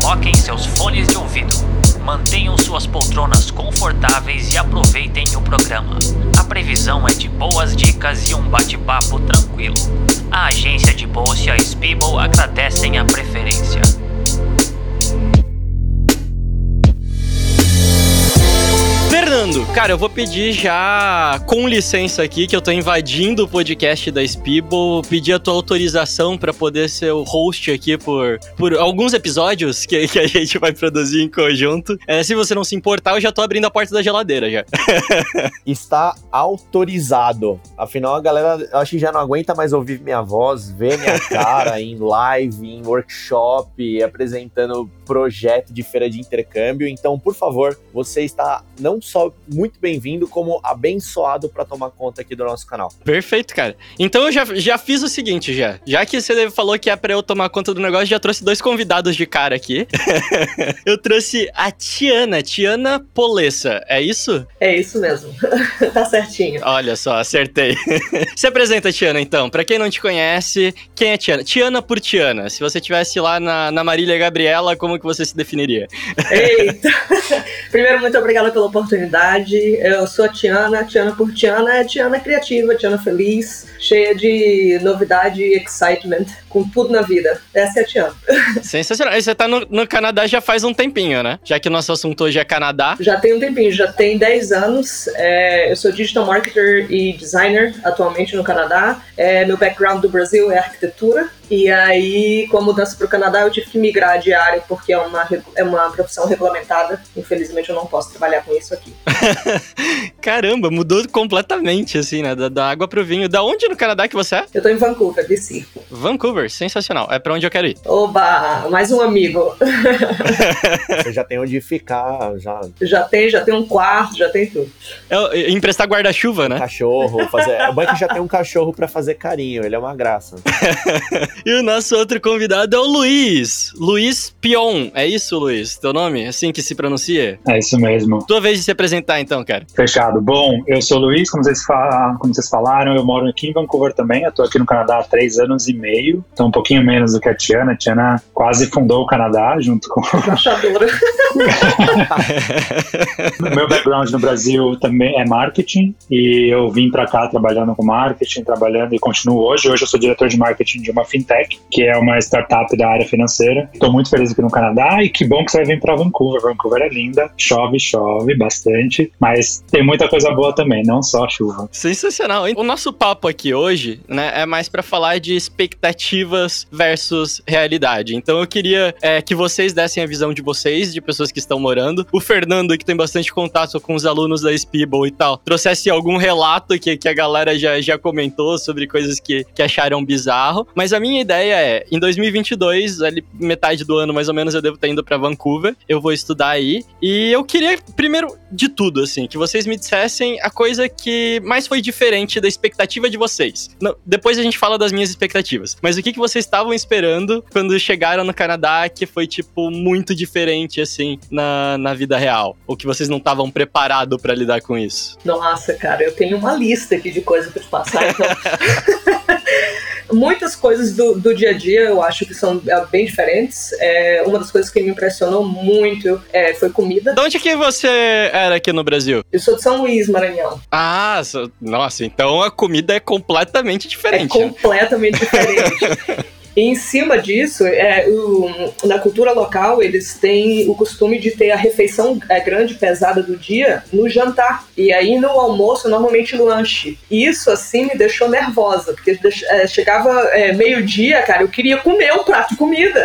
coloquem seus fones de ouvido, mantenham suas poltronas confortáveis e aproveitem o programa. A previsão é de boas dicas e um bate-papo tranquilo. A agência de bolsa e a Spiegel agradecem a preferência. Cara, eu vou pedir já com licença aqui, que eu tô invadindo o podcast da Spibo, pedir a tua autorização para poder ser o host aqui por, por alguns episódios que, que a gente vai produzir em conjunto. É, se você não se importar, eu já tô abrindo a porta da geladeira já. Está autorizado. Afinal, a galera, eu acho que já não aguenta mais ouvir minha voz, ver minha cara em live, em workshop, apresentando projeto de feira de intercâmbio. Então, por favor, você está não só muito bem-vindo, como abençoado para tomar conta aqui do nosso canal. Perfeito, cara. Então eu já, já fiz o seguinte, já. Já que você falou que é pra eu tomar conta do negócio, já trouxe dois convidados de cara aqui. eu trouxe a Tiana, Tiana Polessa, é isso? É isso mesmo. tá certinho. Olha só, acertei. Se apresenta, Tiana, então. Pra quem não te conhece, quem é Tiana? Tiana por Tiana. Se você tivesse lá na, na Marília Gabriela, como que você se definiria? Eita! Primeiro, muito obrigada pela oportunidade. Eu sou a Tiana, Tiana por Tiana é Tiana criativa, Tiana feliz, cheia de novidade e excitement, com tudo na vida. Essa é a Tiana. Sensacional. E você tá no, no, Canadá já faz um tempinho, né? Já que o nosso assunto hoje é Canadá. Já tem um tempinho, já tem 10 anos. É, eu sou digital marketer e designer atualmente no Canadá. É, meu background do Brasil é arquitetura. E aí, com a mudança para o Canadá, eu tive que migrar de área porque é uma, é uma profissão regulamentada. Infelizmente, eu não posso trabalhar com isso aqui. Caramba, mudou completamente, assim, né? Da, da água pro vinho. Da onde no Canadá que você é? Eu tô em Vancouver, DC. Vancouver, sensacional. É para onde eu quero ir. Oba, mais um amigo. você já tem onde ficar, já. Já tem, já tem um quarto, já tem tudo. É, emprestar guarda-chuva, né? Cachorro, fazer. É bom que já tem um cachorro para fazer carinho, ele é uma graça. e o nosso outro convidado é o Luiz. Luiz Pion. É isso, Luiz? Teu nome? Assim que se pronuncia? É isso mesmo. Tua vez de se apresentar, então, cara. Fechado. Bom, eu sou o Luiz, como vocês, como vocês falaram, eu moro aqui em Vancouver também. Eu tô aqui no Canadá há três anos e meio. Então, um pouquinho menos do que a Tiana. A Tiana quase fundou o Canadá junto com. Achadora. Meu background no Brasil também é marketing. E eu vim pra cá trabalhando com marketing, trabalhando e continuo hoje. Hoje eu sou diretor de marketing de uma fintech, que é uma startup da área financeira. Estou muito feliz aqui no Canadá e que bom que você vai vir para Vancouver. Vancouver é linda, chove, chove bastante, mas tem muita coisa boa também, não só chuva. Sensacional. O nosso papo aqui hoje, né, é mais para falar de expectativas versus realidade. Então eu queria é, que vocês dessem a visão de vocês, de pessoas que estão morando. O Fernando, que tem bastante contato com os alunos da Spiebel e tal, trouxesse algum relato que, que a galera já, já comentou sobre coisas que, que acharam bizarro. Mas a minha ideia é, em 2022, ali metade do ano mais ou menos, eu devo estar indo para Vancouver. Eu vou estudar aí. E eu queria, primeiro de tudo, assim, que vocês me dissessem a coisa que mais foi diferente da expectativa de vocês. Não, depois a gente fala das minhas expectativas. Mas o que, que vocês estavam esperando quando chegaram no Canadá que foi, tipo, muito diferente, assim, na, na vida real? Ou que vocês não estavam preparados para lidar com isso? Nossa, cara, eu tenho uma lista aqui de coisas para te passar, então. Muitas coisas do, do dia a dia eu acho que são é, bem diferentes. É, uma das coisas que me impressionou muito é, foi comida. De onde que você era aqui no Brasil? Eu sou de São Luís, Maranhão. Ah, nossa, então a comida é completamente diferente. É completamente diferente. E em cima disso, é, o, na cultura local, eles têm o costume de ter a refeição é, grande, pesada do dia no jantar. E aí no almoço, normalmente lanche. E isso, assim, me deixou nervosa, porque é, chegava é, meio-dia, cara, eu queria comer um prato de comida.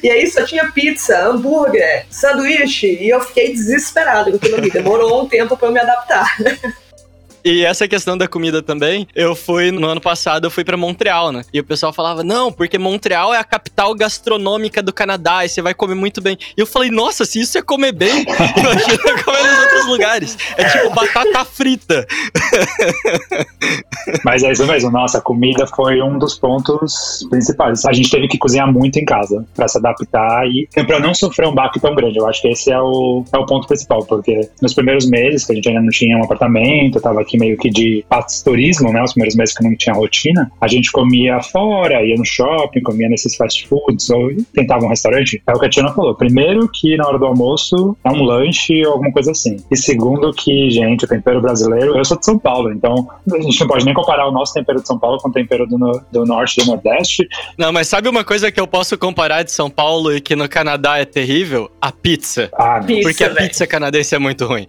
E aí só tinha pizza, hambúrguer, sanduíche. E eu fiquei desesperada com aquilo ali. Demorou um tempo para eu me adaptar. E essa questão da comida também, eu fui no ano passado, eu fui para Montreal, né? E o pessoal falava: "Não, porque Montreal é a capital gastronômica do Canadá e você vai comer muito bem". E eu falei: "Nossa, se isso é comer bem, imagina comer nos outros lugares. É tipo batata frita". Mas é isso mesmo, nossa, a comida foi um dos pontos principais. A gente teve que cozinhar muito em casa para se adaptar e para não sofrer um baque tão grande. Eu acho que esse é o, é o ponto principal, porque nos primeiros meses que a gente ainda não tinha um apartamento, eu tava aqui que meio que de pastorismo, né? Os primeiros meses que eu não tinha rotina, a gente comia fora, ia no shopping, comia nesses fast foods, ou tentava um restaurante. É o que a Tina falou. Primeiro que na hora do almoço é um lanche ou alguma coisa assim. E segundo que, gente, o tempero brasileiro, eu sou de São Paulo, então a gente não pode nem comparar o nosso tempero de São Paulo com o tempero do, do norte e do nordeste. Não, mas sabe uma coisa que eu posso comparar de São Paulo e que no Canadá é terrível? A pizza. Ah, Pizza, Porque a velho. pizza canadense é muito ruim.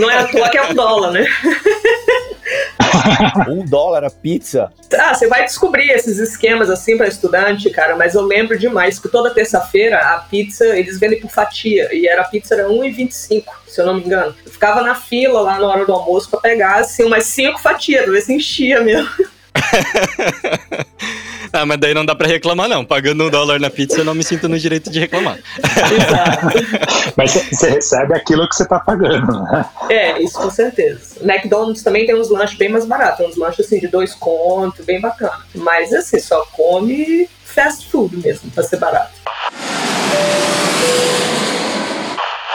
Não é à toa que é um dólar, né? Um dólar a pizza. Ah, você vai descobrir esses esquemas assim para estudante, cara, mas eu lembro demais que toda terça-feira a pizza eles vendem por fatia e era a pizza era 1,25, se eu não me engano. Eu ficava na fila lá na hora do almoço para pegar assim umas cinco fatias, pra ver se enchia mesmo. ah, mas daí não dá pra reclamar, não. Pagando um dólar na pizza, eu não me sinto no direito de reclamar. Exato. Mas você- você recebe aquilo que você tá pagando, né? É, isso com certeza. McDonald's também tem uns lanches bem mais baratos, uns lanches assim de dois contos, bem bacana. Mas assim, só come fast food mesmo, pra ser barato.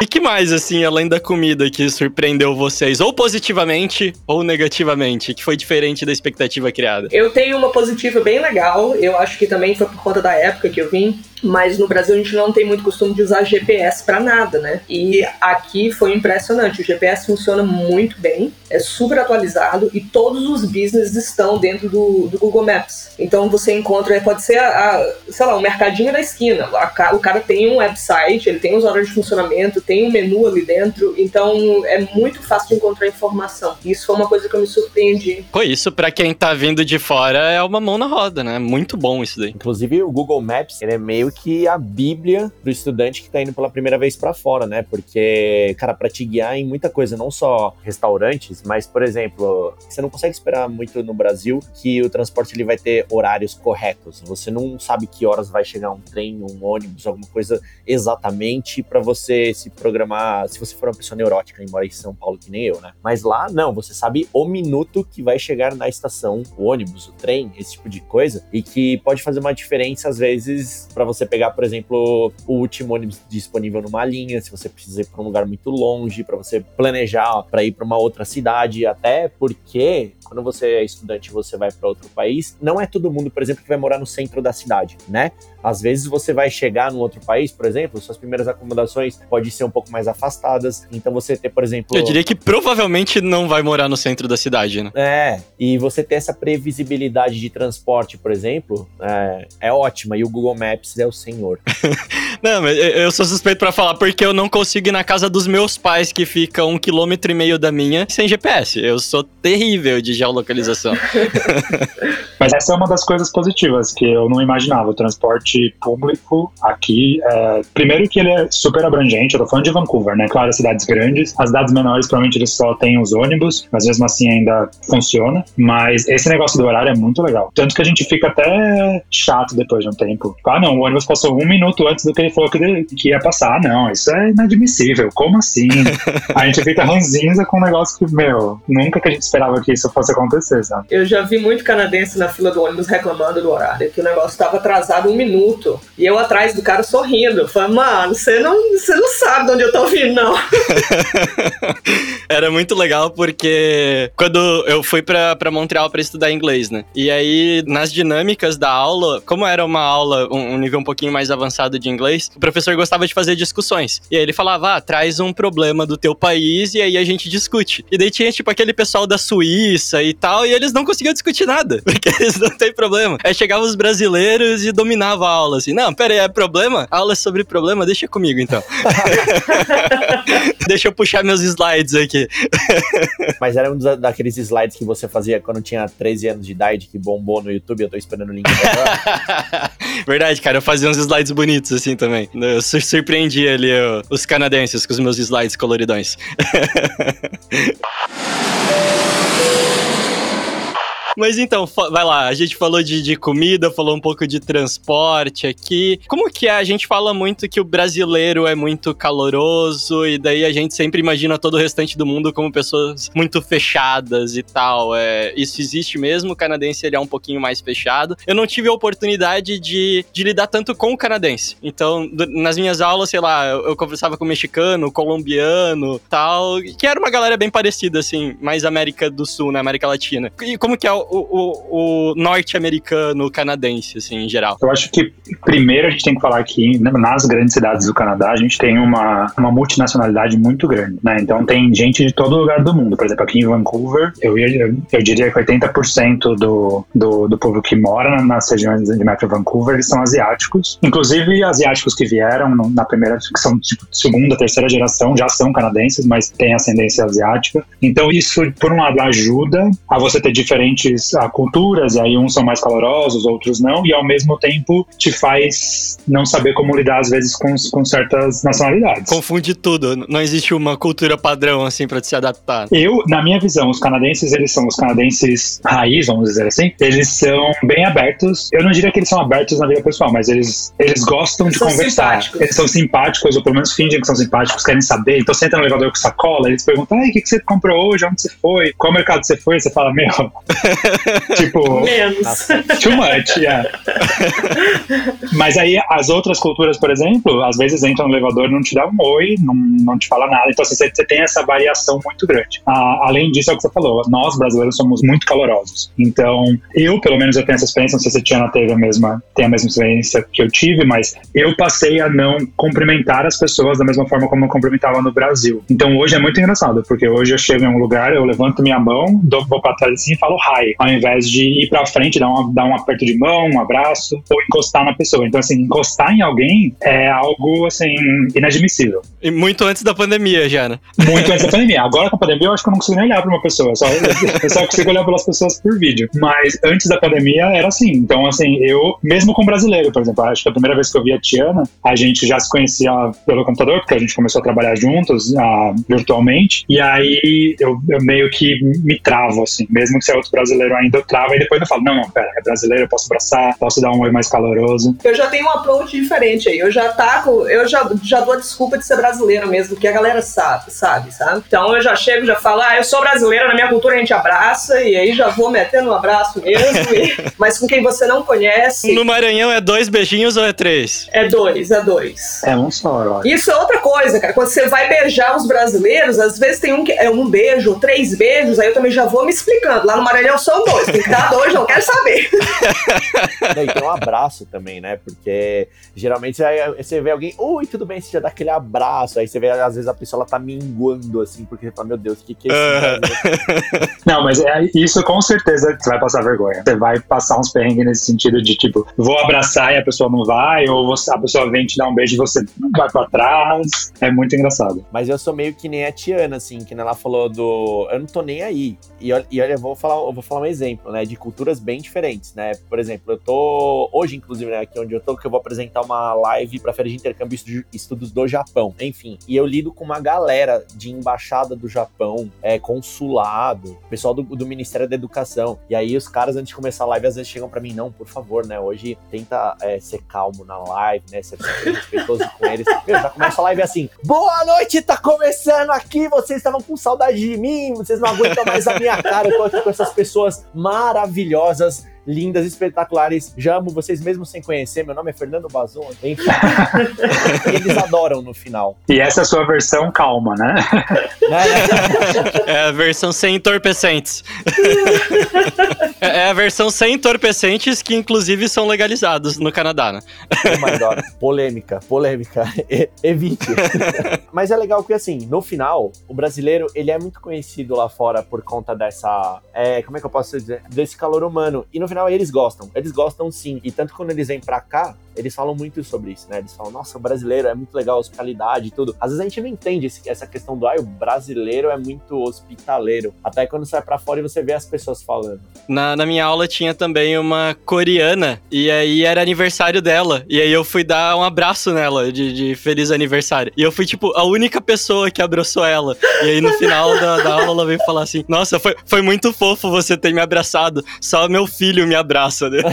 E que mais, assim, além da comida, que surpreendeu vocês? Ou positivamente, ou negativamente, que foi diferente da expectativa criada? Eu tenho uma positiva bem legal, eu acho que também foi por conta da época que eu vim, mas no Brasil a gente não tem muito costume de usar GPS pra nada, né? E aqui foi impressionante, o GPS funciona muito bem, é super atualizado e todos os business estão dentro do, do Google Maps. Então você encontra, pode ser, a, a, sei lá, o mercadinho da esquina, A o cara tem um website, ele tem os horários de funcionamento, tem um menu ali dentro, então é muito fácil de encontrar informação. Isso foi uma coisa que eu me surpreendi. Pô, isso pra quem tá vindo de fora é uma mão na roda, né? Muito bom isso daí. Inclusive, o Google Maps ele é meio que a bíblia do estudante que tá indo pela primeira vez pra fora, né? Porque, cara, pra te guiar em muita coisa, não só restaurantes, mas, por exemplo, você não consegue esperar muito no Brasil que o transporte ele vai ter horários corretos. Você não sabe que horas vai chegar um trem, um ônibus, alguma coisa exatamente pra você se programar, se você for uma pessoa neurótica e mora em São Paulo que nem eu, né? Mas lá, não, você sabe o minuto que vai chegar na estação, o ônibus, o trem, esse tipo de coisa, e que pode fazer uma diferença às vezes pra você pegar, por exemplo, o último ônibus disponível numa linha, se você precisa ir pra um lugar muito longe, pra você planejar pra ir pra uma outra cidade, até porque quando você é estudante e você vai pra outro país, não é todo mundo, por exemplo, que vai morar no centro da cidade, né? Às vezes você vai chegar num outro país, por exemplo, suas primeiras acomodações podem ser um pouco mais afastadas, então você ter, por exemplo, Eu diria que provavelmente não vai morar no centro da cidade, né? é, e você ter essa previsibilidade de transporte, por exemplo, é, é ótima. E o Google Maps é o senhor. Não, mas eu- sou suspeito pra falar porque eu não consigo ir na casa dos meus pais, que fica um quilômetro e meio da minha, sem GPS. Eu sou terrível de geolocalização. Mas essa é uma das coisas positivas que eu não imaginava. O transporte público aqui, é, primeiro que ele é super abrangente. Eu tô falando de Vancouver, né? Claro, cidades grandes. As cidades menores, provavelmente, eles só têm os ônibus, mas mesmo assim ainda funciona. Mas esse negócio do horário é muito legal. Tanto que a gente fica até chato depois de um tempo. Ah, não, o ônibus passou um minuto antes do que ele falou que, que ia passar. Ah, não, isso é inadmissível. Como assim? a gente fica ranzinza com um negócio que, meu, nunca que a gente esperava que isso fosse acontecer, sabe? Eu já vi muito canadense na fila do ônibus reclamando do horário, que o negócio estava atrasado um minuto. E eu atrás do cara sorrindo. Falei, mano, você não, você não sabe de onde eu tô vindo, não. Era muito legal porque quando eu fui pra, pra Montreal pra estudar inglês, né? E aí, nas dinâmicas da aula, como era uma aula, um, um nível um pouquinho mais avançado de inglês, o professor gostava de fazer discussões. E aí ele falava, ah, traz um problema do teu país e aí a gente discute. E daí tinha, tipo, aquele pessoal da Suíça e tal, e eles não conseguiam discutir nada, porque eles não têm problema. Aí chegavam os brasileiros e dominavam a aula, assim, não, pera aí, é problema? A aula é sobre problema? Deixa comigo, então. Deixa eu puxar meus slides aqui. Mas era um daqueles slides que você fazia quando tinha 13 anos de idade, que bombou no YouTube. Eu tô esperando o link agora. Verdade, cara, eu fazia uns slides bonitos assim também. Eu sur- surpreendi ali ó, os canadenses com os meus slides coloridões. Mas então, vai lá, a gente falou de, de comida, falou um pouco de transporte aqui. Como que é? A gente fala muito que o brasileiro é muito caloroso e daí a gente sempre imagina todo o restante do mundo como pessoas muito fechadas e tal. É, isso existe mesmo, o canadense ele é um pouquinho mais fechado. Eu não tive a oportunidade de, de lidar tanto com o canadense. Então, nas minhas aulas, sei lá, eu, eu conversava com mexicano, colombiano, tal, que era uma galera bem parecida, assim, mais América do Sul, né, América Latina. E como que é o, o norte-americano, canadense, assim, em geral? Eu acho que primeiro a gente tem que falar que né, nas grandes cidades do Canadá a gente tem uma, uma multinacionalidade muito grande, né? Então tem gente de todo lugar do mundo. Por exemplo, aqui em Vancouver, eu, eu, eu diria que 80% do, do, do povo que mora nas regiões de Metro Vancouver eles são asiáticos. Inclusive asiáticos que vieram na primeira, que são tipo, segunda, terceira geração, já são canadenses, mas têm ascendência asiática. Então isso, por um lado, ajuda a você ter diferentes a, culturas, e aí uns são mais calorosos, outros não, e ao mesmo tempo te faz não saber como lidar às vezes com, com certas nacionalidades. Confunde tudo, não existe uma cultura padrão assim para se adaptar. Eu, na minha visão, os canadenses, eles são os canadenses raiz, vamos dizer assim, eles são bem abertos. Eu não diria que eles são abertos na vida pessoal, mas eles, eles gostam eles de conversar. Simpáticos. Eles são simpáticos, ou pelo menos fingem que são simpáticos, querem saber. Então você entra no elevador com sacola, eles perguntam: o que, que você comprou hoje? Onde você foi? Qual mercado você foi? Você fala, meu. Tipo. Menos. Too much, yeah. Mas aí as outras culturas, por exemplo, às vezes entram no elevador e não te dá um oi, não, não te fala nada. Então você, você tem essa variação muito grande. Ah, além disso, é o que você falou, nós brasileiros somos muito calorosos. Então, eu, pelo menos, eu tenho essa experiência, não sei se a Tiana teve a mesma, tem a mesma experiência que eu tive, mas eu passei a não cumprimentar as pessoas da mesma forma como eu cumprimentava no Brasil. Então hoje é muito engraçado, porque hoje eu chego em um lugar, eu levanto minha mão, dou, vou pra trás assim e falo hi, ao invés de ir pra frente, dar, uma, dar um aperto de mão, um abraço, ou encostar na pessoa. Então, assim, encostar em alguém é algo, assim, inadmissível. E muito antes da pandemia já, né? Muito antes da pandemia. Agora com a pandemia eu acho que eu não consigo nem olhar pra uma pessoa, só, eu só consigo olhar pelas pessoas por vídeo. Mas antes da pandemia era assim. Então, assim, eu, mesmo com brasileiro, por exemplo, acho que a primeira vez que eu vi a Tiana, a gente já se conhecia pelo computador, porque a gente começou a trabalhar juntos uh, virtualmente. E aí eu, eu, meio que me travo, assim. Mesmo que seja outro brasileiro ainda, eu travo. E depois eu falo: não, não, pera, é brasileiro, eu posso abraçar, posso dar um oi mais caloroso. Eu já tenho um approach diferente aí. Eu já taco, eu já, já dou a desculpa de ser brasileiro mesmo, que a galera sabe, sabe, sabe? Então eu já chego, já falo: ah, eu sou brasileira, na minha cultura a gente abraça, e aí já vou metendo um abraço mesmo. e... Mas com quem você não conhece. No Maranhão é dois beijinhos ou é três? É dois, é dois. É um só, eu acho. Isso é outra coisa, cara. Quando você vai beijar os brasileiros, às vezes tem um que é um beijo, três beijos, aí eu também já vou me explicando. Lá no Maranhão são dois, tem que dar dois, não quero saber. e tem um abraço também, né? Porque geralmente você vê alguém, oi, tudo bem, você já dá aquele abraço, aí você vê, às vezes a pessoa ela tá minguando assim, porque você fala, meu Deus, o que, que é isso? não, mas é, isso com certeza você vai passar vergonha. Você vai passar uns perrengues nesse sentido de tipo, vou abraçar e a pessoa não vai, ou você, a pessoa vem te dar um beijo e você vai pra trás. É muito engraçado. Mas eu sou meio que nem a Tiana, assim, que ela falou do. Eu não tô nem aí. E, e olha, eu vou falar, eu vou falar um exemplo, né? De culturas bem diferentes, né? Por exemplo, eu tô. Hoje, inclusive, né, aqui onde eu tô, que eu vou apresentar uma live pra Feira de Intercâmbio e Estudos do Japão. Enfim. E eu lido com uma galera de embaixada do Japão, é, consulado, pessoal do, do Ministério da Educação. E aí os caras, antes de começar a live, às vezes chegam pra mim, não, por favor, né? Hoje tenta é, ser calmo na live, né? Ser respeitoso com eles. Meu, já começa a live assim: Boa noite, tá começando aqui. Vocês estavam com saudade de mim, vocês não aguentam mais a minha cara. Eu tô aqui com essas pessoas maravilhosas lindas, espetaculares. Já amo vocês mesmo sem conhecer. Meu nome é Fernando Bazon. Enfim. eles adoram no final. E essa é a sua versão calma, né? é a versão sem entorpecentes. é a versão sem entorpecentes que, inclusive, são legalizados no Canadá, né? Oh my God. Polêmica, polêmica. evite. Mas é legal que, assim, no final, o brasileiro, ele é muito conhecido lá fora por conta dessa... É, como é que eu posso dizer? Desse calor humano. E no final, eles gostam. Eles gostam sim. E tanto quando eles vêm pra cá, eles falam muito sobre isso, né? Eles falam, nossa, o brasileiro é muito legal, hospitalidade e tudo. Às vezes a gente não entende esse, essa questão do, ah, o brasileiro é muito hospitaleiro. Até quando você vai pra fora e você vê as pessoas falando. Na, na minha aula tinha também uma coreana, e aí era aniversário dela. E aí eu fui dar um abraço nela de, de feliz aniversário. E eu fui, tipo, a única pessoa que abraçou ela. E aí no final da, da aula ela veio falar assim: Nossa, foi, foi muito fofo você ter me abraçado. Só meu filho me abraça, né?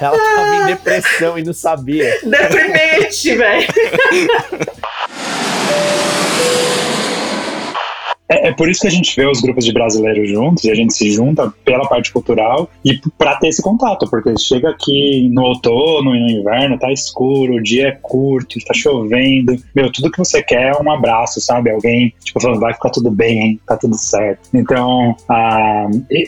Ela tava em depressão e não sabia. Deprimente, velho. É, por isso que a gente vê os grupos de brasileiros juntos e a gente se junta pela parte cultural e para ter esse contato, porque chega aqui no outono e no inverno, tá escuro, o dia é curto, está chovendo, meu, tudo que você quer é um abraço, sabe? Alguém, tipo, falando, vai ficar tudo bem, hein? Tá tudo certo. Então,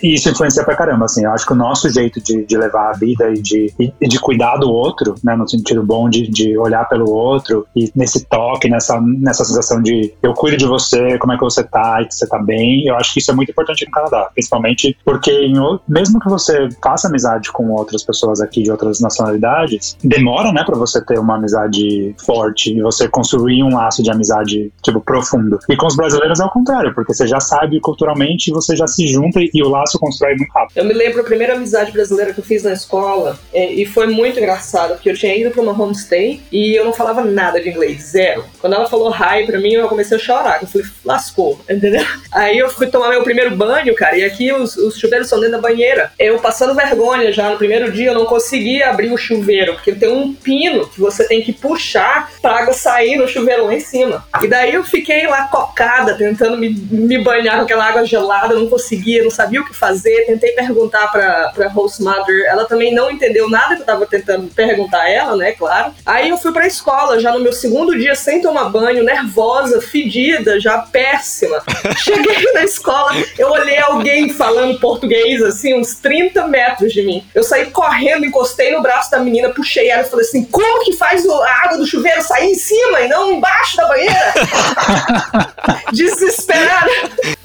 isso influencia pra caramba, assim, eu acho que o nosso jeito de, de levar a vida e de, e de cuidar do outro, né, no sentido bom de, de olhar pelo outro e nesse toque, nessa, nessa sensação de eu cuido de você, como é que você tá, que você tá bem. Eu acho que isso é muito importante no Canadá, principalmente porque em, mesmo que você faça amizade com outras pessoas aqui de outras nacionalidades, demora, né, para você ter uma amizade forte e você construir um laço de amizade, tipo, profundo. E com os brasileiros é o contrário, porque você já sabe culturalmente você já se junta e, o laço constrói muito rápido. Eu me lembro a primeira amizade brasileira que eu fiz na escola é, e foi muito engraçado, porque eu tinha ido pra uma homestay e eu não falava nada de inglês, zero. Quando ela falou hi pra mim, eu comecei a chorar. Eu falei, lascou, entendeu? Aí eu fui tomar meu primeiro banho, cara, e aqui os, os chuveiros são dentro da banheira. Eu passando vergonha já no primeiro dia, eu não conseguia abrir o chuveiro, porque tem um pino que você tem que puxar pra água sair no chuveiro lá em cima. E daí eu fiquei lá cocada, tentando me, me banhar com aquela água gelada, não conseguia, não sabia o que fazer. Tentei perguntar pra, pra host mother, ela também não entendeu nada que eu tava tentando perguntar a ela, né, claro. Aí eu fui pra escola, já no meu segundo dia, sem tomar banho, nervosa, fedida, já péssima. Cheguei na escola, eu olhei alguém falando português, assim, uns 30 metros de mim. Eu saí correndo, encostei no braço da menina, puxei ela e falei assim: como que faz a água do chuveiro sair em cima e não embaixo da banheira? Desesperada.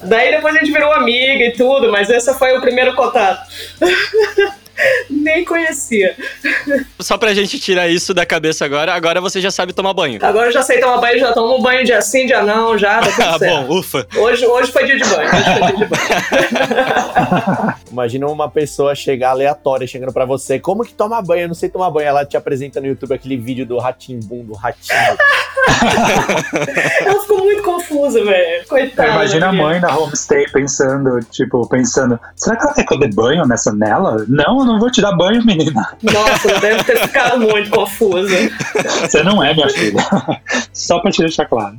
Daí depois a gente virou amiga e tudo, mas esse foi o primeiro contato. Nem conhecia. Só pra gente tirar isso da cabeça agora, agora você já sabe tomar banho. Agora eu já sei tomar banho, já tomo banho de assim, dia não, já. Tá ah, bom, ufa. Hoje, hoje foi dia de banho. Hoje foi dia de banho. Imagina uma pessoa chegar aleatória, chegando pra você, como que toma banho? Eu não sei tomar banho. Ela te apresenta no YouTube aquele vídeo do Ratimbum, do ratinho. Ela ficou muito confusa, velho. Coitada. Imagina a mãe na homestay pensando, tipo, pensando, será que ela quer que eu dê banho nessa nela? Não, eu não vou te dar banho, menina. Nossa, ela deve ter ficado muito confusa. Você não é minha filha. Só pra te deixar claro.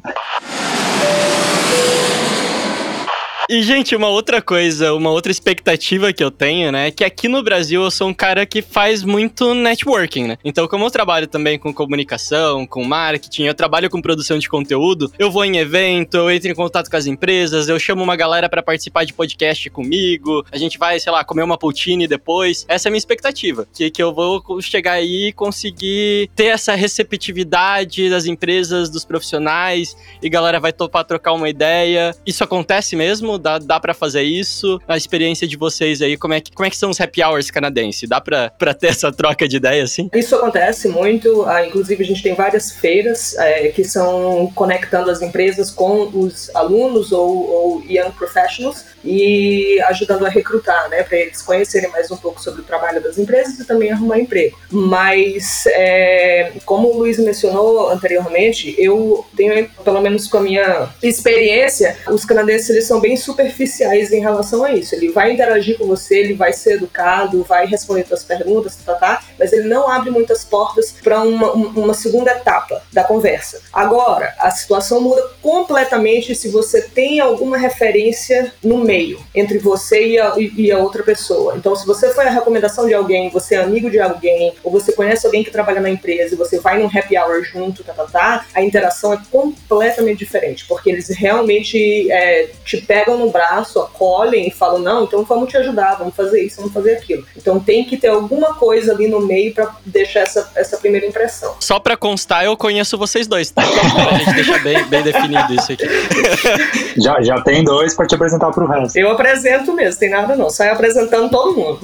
E, gente, uma outra coisa, uma outra expectativa que eu tenho, né? Que aqui no Brasil eu sou um cara que faz muito networking, né? Então, como eu trabalho também com comunicação, com marketing, eu trabalho com produção de conteúdo, eu vou em evento, eu entro em contato com as empresas, eu chamo uma galera para participar de podcast comigo, a gente vai, sei lá, comer uma poutine depois. Essa é a minha expectativa. Que, que eu vou chegar aí e conseguir ter essa receptividade das empresas, dos profissionais, e galera vai topar trocar uma ideia. Isso acontece mesmo? Dá, dá para fazer isso? A experiência de vocês aí, como é que, como é que são os happy hours canadenses? Dá pra ter essa troca de ideia assim? Isso acontece muito. Ah, inclusive, a gente tem várias feiras é, que são conectando as empresas com os alunos ou, ou young professionals e ajudando a recrutar, né, para eles conhecerem mais um pouco sobre o trabalho das empresas e também arrumar emprego. Mas, é, como o Luiz mencionou anteriormente, eu tenho, pelo menos com a minha experiência, os canadenses eles são bem superficiais em relação a isso. Ele vai interagir com você, ele vai ser educado, vai responder suas perguntas, tá, tá, tá, mas ele não abre muitas portas para uma, uma segunda etapa da conversa. Agora, a situação muda completamente se você tem alguma referência no meio entre você e a, e a outra pessoa. Então, se você foi a recomendação de alguém, você é amigo de alguém, ou você conhece alguém que trabalha na empresa e você vai num happy hour junto, tá, tá, tá, a interação é completamente diferente, porque eles realmente é, te pegam no braço, acolhem e falam: não, então vamos te ajudar, vamos fazer isso, vamos fazer aquilo. Então, tem que ter alguma coisa ali no meio para deixar essa, essa primeira impressão. Só pra constar, eu conheço vocês dois, tá? pra gente deixar bem, bem definido isso aqui. Já, já tem dois pra te apresentar pro resto. Eu apresento mesmo, tem nada não. Saio apresentando todo mundo.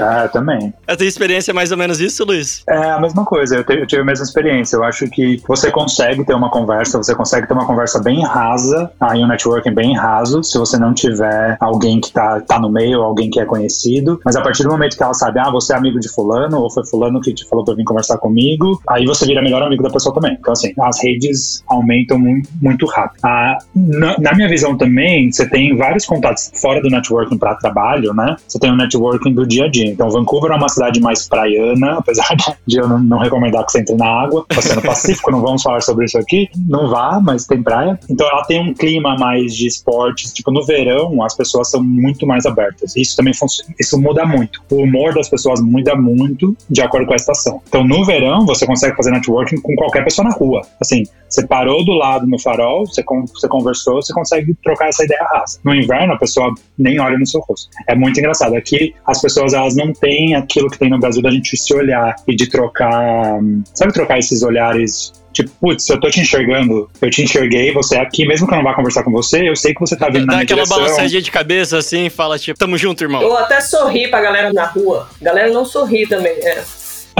Ah, eu também. A tua experiência é mais ou menos isso, Luiz? É a mesma coisa, eu, te- eu tive a mesma experiência. Eu acho que você consegue ter uma conversa, você consegue ter uma conversa bem rasa, aí um networking bem raso, se você não tiver alguém que tá, tá no meio, alguém que é conhecido. Mas a partir do momento que ela sabe, ah, você é amigo de fulano, ou foi fulano que te falou pra vir conversar comigo, aí você vira melhor amigo da pessoa também. Então, assim, as redes aumentam muito, rápido. Ah, na, na minha visão também, você tem vários contatos fora do networking para trabalho, né? Você tem o networking do dia a dia. Então, Vancouver é uma cidade mais praiana, apesar de eu não, não recomendar que você entre na água. Você no Pacífico, não vamos falar sobre isso aqui. Não vá, mas tem praia. Então, ela tem um clima mais de esportes. Tipo, no verão, as pessoas são muito mais abertas. Isso também funciona. Isso muda muito. O humor das pessoas muda muito de acordo com a estação. Então, no verão, você consegue fazer networking com qualquer pessoa na rua. Assim, você parou do lado no farol, você, con- você conversou, você consegue trocar essa ideia rasa. No inverno, a pessoa nem olha no seu rosto. É muito engraçado. Aqui, as pessoas, elas não têm aquilo que tem no Brasil da gente se olhar e de trocar... Sabe trocar esses olhares... Tipo, putz, eu tô te enxergando, eu te enxerguei, você é aqui, mesmo que eu não vá conversar com você, eu sei que você tá vindo na Dá minha aquela direção. balançadinha de cabeça assim e fala, tipo, tamo junto, irmão. Eu até sorri pra galera na rua. A galera não sorri também. É.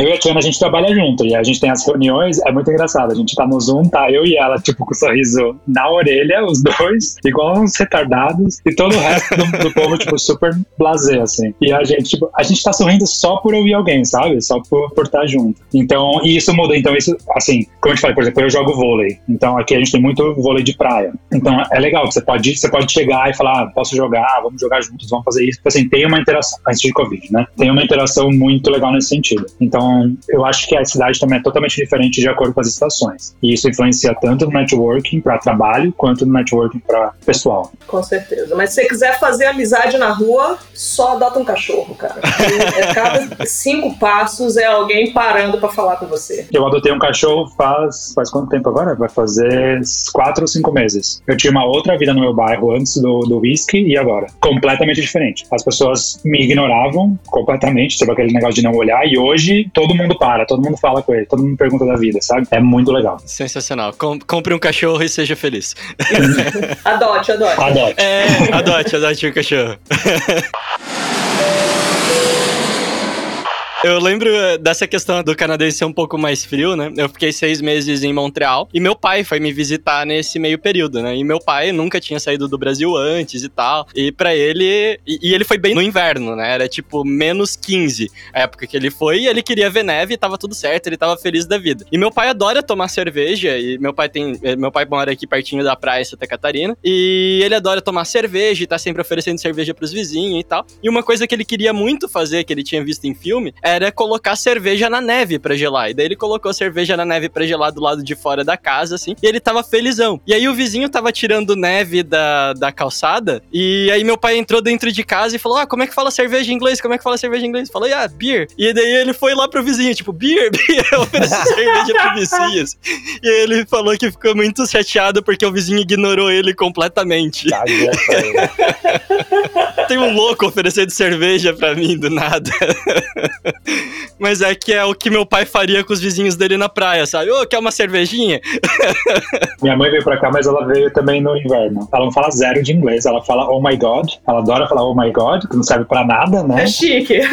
Eu e a Tiana, a gente trabalha junto e a gente tem as reuniões, é muito engraçado. A gente tá no Zoom, tá eu e ela, tipo, com o sorriso na orelha, os dois, igual uns retardados, e todo o resto do, do povo, tipo, super blasé, assim. E a gente, tipo, a gente tá sorrindo só por ouvir alguém, sabe? Só por, por estar junto. Então, e isso muda. Então, isso, assim, como eu te falei, por exemplo, eu jogo vôlei. Então, aqui a gente tem muito vôlei de praia. Então, é legal, você pode, você pode chegar e falar, ah, posso jogar, vamos jogar juntos, vamos fazer isso. Tipo Assim, tem uma interação, antes de Covid, né? Tem uma interação muito legal nesse sentido. Então, eu acho que a cidade também é totalmente diferente de acordo com as estações. E isso influencia tanto no networking para trabalho, quanto no networking para pessoal. Com certeza. Mas se você quiser fazer amizade na rua, só adota um cachorro, cara. E é cada cinco passos é alguém parando pra falar com você. Eu adotei um cachorro faz, faz quanto tempo agora? Vai fazer quatro ou cinco meses. Eu tinha uma outra vida no meu bairro antes do, do whisky e agora. Completamente diferente. As pessoas me ignoravam completamente, sobre aquele negócio de não olhar, e hoje todo mundo para, todo mundo fala com ele, todo mundo pergunta da vida, sabe? É muito legal. Sensacional. Com- compre um cachorro e seja feliz. Adote, adote. Adote. É, adote, adote um cachorro. Eu lembro dessa questão do canadense ser um pouco mais frio, né? Eu fiquei seis meses em Montreal e meu pai foi me visitar nesse meio período, né? E meu pai nunca tinha saído do Brasil antes e tal. E pra ele. E, e ele foi bem no inverno, né? Era tipo menos 15 a época que ele foi e ele queria ver neve e tava tudo certo, ele tava feliz da vida. E meu pai adora tomar cerveja e meu pai tem. eh, Meu pai mora aqui pertinho da praia Santa Catarina e ele adora tomar cerveja e tá sempre oferecendo cerveja pros vizinhos e tal. E uma coisa que ele queria muito fazer, que ele tinha visto em filme, era colocar cerveja na neve pra gelar. E daí ele colocou cerveja na neve pra gelar do lado de fora da casa, assim, e ele tava felizão. E aí o vizinho tava tirando neve da, da calçada, e aí meu pai entrou dentro de casa e falou: Ah, como é que fala cerveja em inglês? Como é que fala cerveja em inglês? Falou, ah, beer. E daí ele foi lá pro vizinho, tipo, beer, beer, ofereceu cerveja pro vizinho. assim. E aí ele falou que ficou muito chateado porque o vizinho ignorou ele completamente. Pra ele. Tem um louco oferecendo cerveja pra mim do nada. Mas é que é o que meu pai faria com os vizinhos dele na praia, sabe? Ô, quer uma cervejinha? Minha mãe veio pra cá, mas ela veio também no inverno. Ela não fala zero de inglês, ela fala oh my god. Ela adora falar oh my god, que não serve pra nada, né? É chique.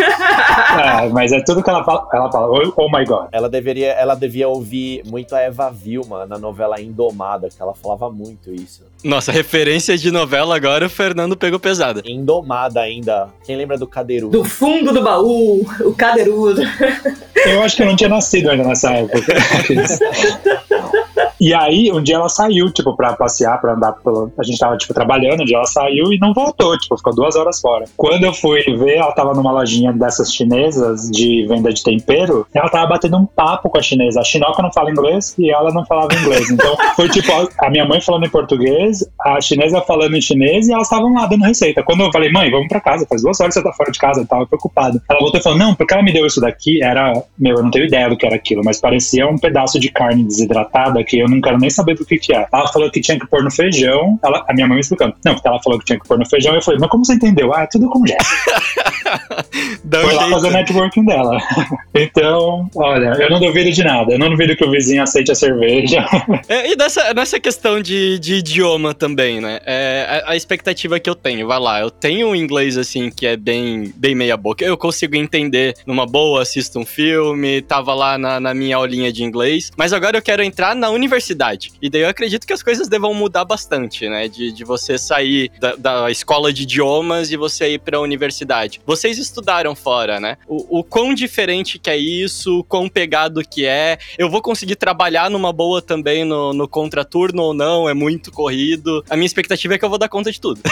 É, mas é tudo que ela fala. Ela fala oh, oh my god. Ela deveria, ela devia ouvir muito a Eva Vilma na novela Indomada, que ela falava muito isso. Nossa, referência de novela agora o Fernando pegou pesada. Indomada ainda. Quem lembra do Cadeirudo? Do fundo do baú, o cadeirudo. Eu acho que eu não tinha nascido ainda nessa época. E aí, um dia ela saiu, tipo, pra passear, pra andar pelo. A gente tava, tipo, trabalhando, um dia ela saiu e não voltou, tipo, ficou duas horas fora. Quando eu fui ver, ela tava numa lojinha dessas chinesas de venda de tempero, ela tava batendo um papo com a chinesa. A chinoca não fala inglês e ela não falava inglês. Então, foi tipo, a minha mãe falando em português, a chinesa falando em chinês e elas estavam lá dando receita. Quando eu falei, mãe, vamos pra casa, faz duas horas que você tá fora de casa, eu tava preocupado. Ela voltou e falou, não, porque ela me deu isso daqui, era, meu, eu não tenho ideia do que era aquilo, mas parecia um pedaço de carne desidratada que eu não quero nem saber do que que é. Ela falou que tinha que pôr no feijão, ela, a minha mãe me explicando. Não, porque ela falou que tinha que pôr no feijão, eu falei, mas como você entendeu? Ah, é tudo com um Foi lá fazer o networking dela. Então, olha, eu não duvido de nada. Eu não duvido que o vizinho aceite a cerveja. É, e nessa, nessa questão de, de idioma também, né? É, a, a expectativa que eu tenho, vai lá, eu tenho um inglês assim que é bem, bem meia boca. Eu consigo entender numa boa, assisto um filme, tava lá na, na minha aulinha de inglês. Mas agora eu quero entrar na universidade. E daí eu acredito que as coisas devam mudar bastante, né? De, de você sair da, da escola de idiomas e você ir pra universidade. Vocês estudaram fora, né? O, o quão diferente que é isso, o quão pegado que é. Eu vou conseguir trabalhar numa boa também no, no contraturno ou não, é muito corrido. A minha expectativa é que eu vou dar conta de tudo.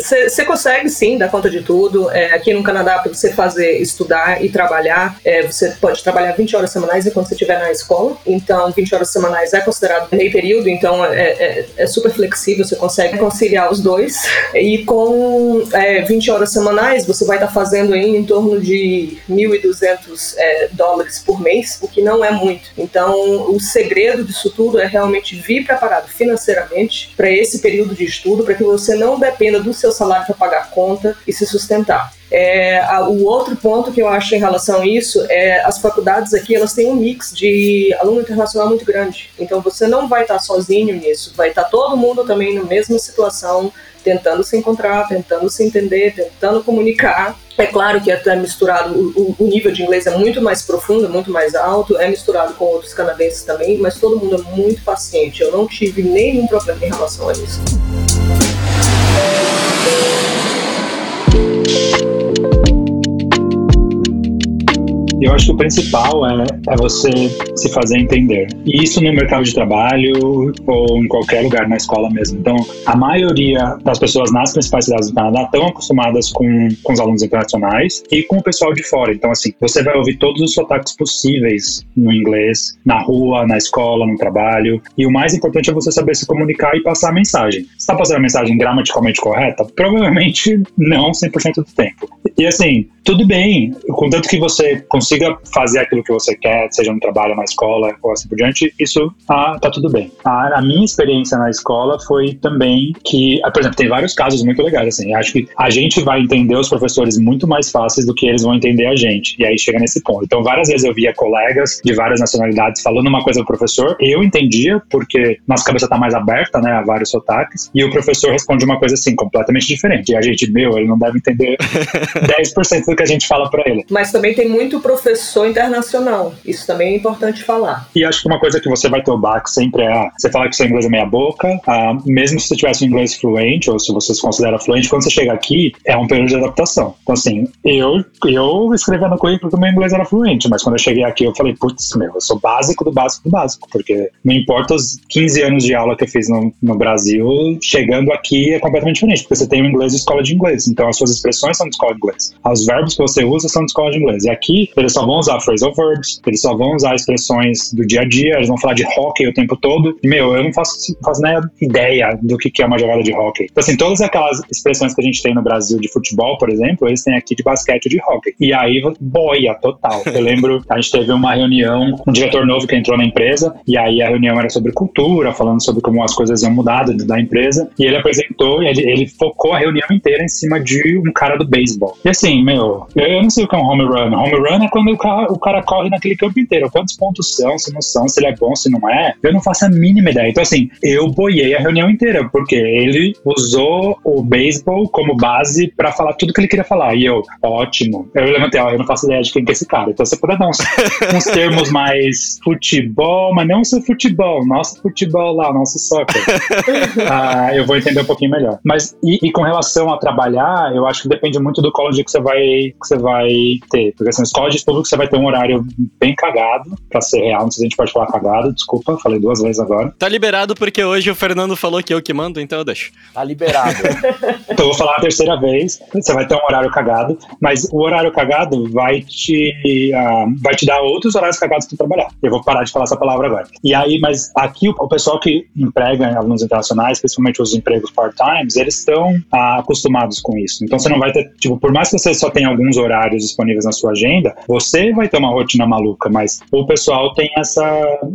Você consegue sim dar conta de tudo. É, aqui no Canadá, para você fazer, estudar e trabalhar, é, você pode trabalhar 20 horas semanais enquanto você estiver na escola. Então, 20 horas semanais é considerado meio período, então é, é, é super flexível, você consegue conciliar os dois. E com é, 20 horas semanais, você vai estar fazendo aí em torno de 1.200 é, dólares por mês, o que não é muito. Então, o segredo disso tudo é realmente vir preparado financeiramente para esse período de estudo, para que você não dependa do seu salário para pagar conta e se sustentar. É, a, o outro ponto que eu acho em relação a isso é as faculdades aqui elas têm um mix de aluno internacional muito grande. Então você não vai estar sozinho nisso, vai estar todo mundo também na mesma situação, tentando se encontrar, tentando se entender, tentando comunicar. É claro que é até misturado, o, o nível de inglês é muito mais profundo, muito mais alto, é misturado com outros canadenses também, mas todo mundo é muito paciente. Eu não tive nenhum problema em relação a isso. Eu acho que o principal é, é você se fazer entender. E isso no mercado de trabalho ou em qualquer lugar, na escola mesmo. Então, a maioria das pessoas nas principais cidades do Canadá estão acostumadas com, com os alunos internacionais e com o pessoal de fora. Então, assim, você vai ouvir todos os sotaques possíveis no inglês, na rua, na escola, no trabalho. E o mais importante é você saber se comunicar e passar a mensagem. Você está passando a mensagem gramaticalmente correta? Provavelmente não 100% do tempo. E assim, tudo bem, contanto que você consiga fazer aquilo que você quer, seja no trabalho, na escola ou assim por diante, isso ah, tá tudo bem. A, a minha experiência na escola foi também que, por exemplo, tem vários casos muito legais, assim, acho que a gente vai entender os professores muito mais fáceis do que eles vão entender a gente, e aí chega nesse ponto. Então, várias vezes eu via colegas de várias nacionalidades falando uma coisa pro professor, eu entendia, porque nossa cabeça tá mais aberta, né, a vários sotaques, e o professor responde uma coisa assim, completamente diferente, e a gente, meu, ele não deve entender 10% do que a gente fala para ele. Mas também tem muito professor internacional. Isso também é importante falar. E acho que uma coisa que você vai ter o baque sempre é, você fala que seu inglês é meia boca, ah, mesmo se você tivesse um inglês fluente, ou se você se considera fluente, quando você chega aqui, é um período de adaptação. Então, assim, eu, eu escrevi no currículo que meu inglês era fluente, mas quando eu cheguei aqui, eu falei, putz, meu, eu sou básico do básico do básico, porque não importa os 15 anos de aula que eu fiz no, no Brasil, chegando aqui é completamente diferente, porque você tem o inglês de escola de inglês, então as suas expressões são de escola de inglês. Os verbos que você usa são de escola de inglês. E aqui, eles só vão usar phrasal verbs, eles só vão usar expressões do dia a dia, eles vão falar de hockey o tempo todo. E, meu, eu não faço, faço nem ideia do que é uma jogada de hockey. Então, assim, todas aquelas expressões que a gente tem no Brasil de futebol, por exemplo, eles têm aqui de basquete ou de hockey. E aí, boia total. Eu lembro, a gente teve uma reunião um diretor novo que entrou na empresa, e aí a reunião era sobre cultura, falando sobre como as coisas iam mudar da empresa, e ele apresentou, ele, ele focou a reunião inteira em cima de um cara do beisebol. E assim, meu, eu não sei o que é um home run. Home run é quando o cara, o cara corre naquele campo inteiro. Quantos pontos são, se não são, se ele é bom, se não é. Eu não faço a mínima ideia. Então, assim, eu boiei a reunião inteira, porque ele usou o beisebol como base pra falar tudo que ele queria falar. E eu, ótimo. Eu levantei, ó, eu não faço ideia de quem que é esse cara. Então, você puder dar uns, uns termos mais futebol, mas não seu futebol, nosso futebol lá, nosso soccer. ah, eu vou entender um pouquinho melhor. Mas, e, e, com relação a trabalhar, eu acho que depende muito do college que você vai, que você vai ter. Porque assim, os colleges públicos você vai ter um horário bem cagado, pra ser real, não sei se a gente pode falar cagado, desculpa, falei duas vezes agora. Tá liberado porque hoje o Fernando falou que eu que mando, então eu deixo. Tá liberado. então eu vou falar a terceira vez, você vai ter um horário cagado, mas o horário cagado vai te, uh, vai te dar outros horários cagados pra trabalhar. Eu vou parar de falar essa palavra agora. E aí, mas aqui o, o pessoal que emprega alunos internacionais, principalmente os empregos part-times, eles estão uh, acostumados com isso. Então você não vai ter, tipo, por mais que você só tenha alguns horários disponíveis na sua agenda, você vai ter uma rotina maluca, mas o pessoal tem essa.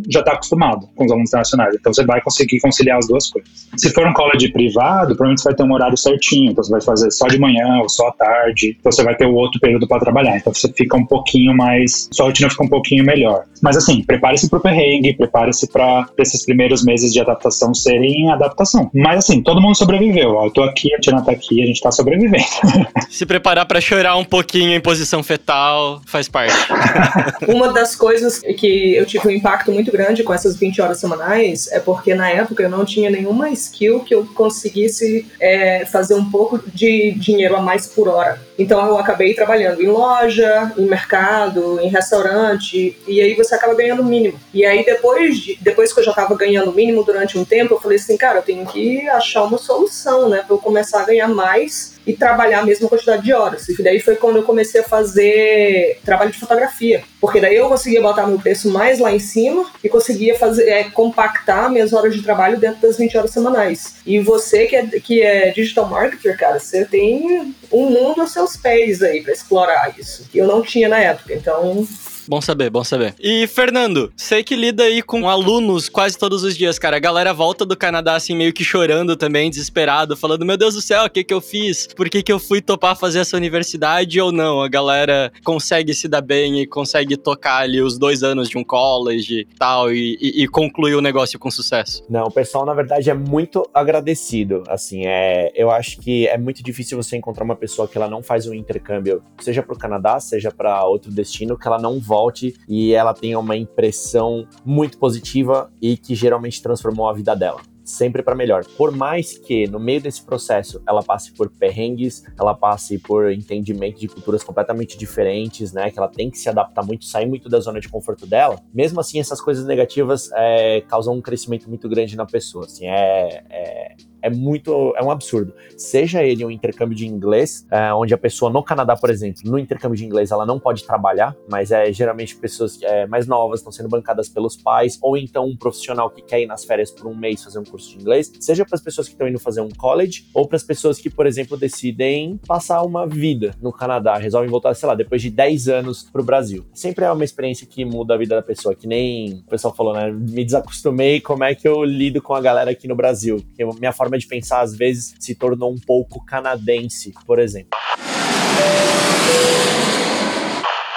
já está acostumado com os alunos internacionais. Então você vai conseguir conciliar as duas coisas. Se for um college privado, provavelmente você vai ter um horário certinho. Então você vai fazer só de manhã ou só à tarde. Então você vai ter o outro período para trabalhar. Então você fica um pouquinho mais. sua rotina fica um pouquinho melhor. Mas assim, prepare-se para o perrengue, prepare-se para esses primeiros meses de adaptação serem adaptação. Mas assim, todo mundo sobreviveu. Ó, eu tô aqui, a Tina tá aqui, a gente tá sobrevivendo. Se preparar para chorar um pouquinho em posição fetal faz parte. Uma das coisas que eu tive um impacto muito grande com essas 20 horas semanais é porque na época eu não tinha nenhuma skill que eu conseguisse é, fazer um pouco de dinheiro a mais por hora. Então eu acabei trabalhando em loja, em mercado, em restaurante, e aí você acaba ganhando o mínimo. E aí depois, de, depois que eu já estava ganhando o mínimo durante um tempo, eu falei assim, cara, eu tenho que achar uma solução, né, para eu começar a ganhar mais e trabalhar a mesma quantidade de horas. E daí foi quando eu comecei a fazer trabalho de fotografia, porque daí eu conseguia botar meu preço mais lá em cima e conseguia fazer é, compactar minhas horas de trabalho dentro das 20 horas semanais. E você que é, que é digital marketer, cara, você tem um mundo a seus pés aí para explorar isso. Que eu não tinha na época. Então, Bom saber, bom saber. E, Fernando, sei que lida aí com alunos quase todos os dias, cara. A galera volta do Canadá, assim, meio que chorando também, desesperado, falando: Meu Deus do céu, o que que eu fiz? Por que que eu fui topar fazer essa universidade ou não? A galera consegue se dar bem e consegue tocar ali os dois anos de um college tal e, e, e concluir o negócio com sucesso. Não, o pessoal, na verdade, é muito agradecido. Assim, é, eu acho que é muito difícil você encontrar uma pessoa que ela não faz um intercâmbio, seja para o Canadá, seja para outro destino, que ela não volte e ela tenha uma impressão muito positiva e que geralmente transformou a vida dela sempre para melhor. Por mais que no meio desse processo ela passe por perrengues, ela passe por entendimento de culturas completamente diferentes, né? Que ela tem que se adaptar muito, sair muito da zona de conforto dela. Mesmo assim, essas coisas negativas é, causam um crescimento muito grande na pessoa. Assim, é, é é muito, é um absurdo. Seja ele um intercâmbio de inglês, é, onde a pessoa no Canadá, por exemplo, no intercâmbio de inglês ela não pode trabalhar, mas é geralmente pessoas é, mais novas estão sendo bancadas pelos pais, ou então um profissional que quer ir nas férias por um mês fazer um curso de inglês, seja para as pessoas que estão indo fazer um college, ou para as pessoas que, por exemplo, decidem passar uma vida no Canadá, resolvem voltar, sei lá, depois de 10 anos para o Brasil. Sempre é uma experiência que muda a vida da pessoa, que nem o pessoal falou, né? Me desacostumei, como é que eu lido com a galera aqui no Brasil? Porque minha forma forma de pensar às vezes se tornou um pouco canadense, por exemplo.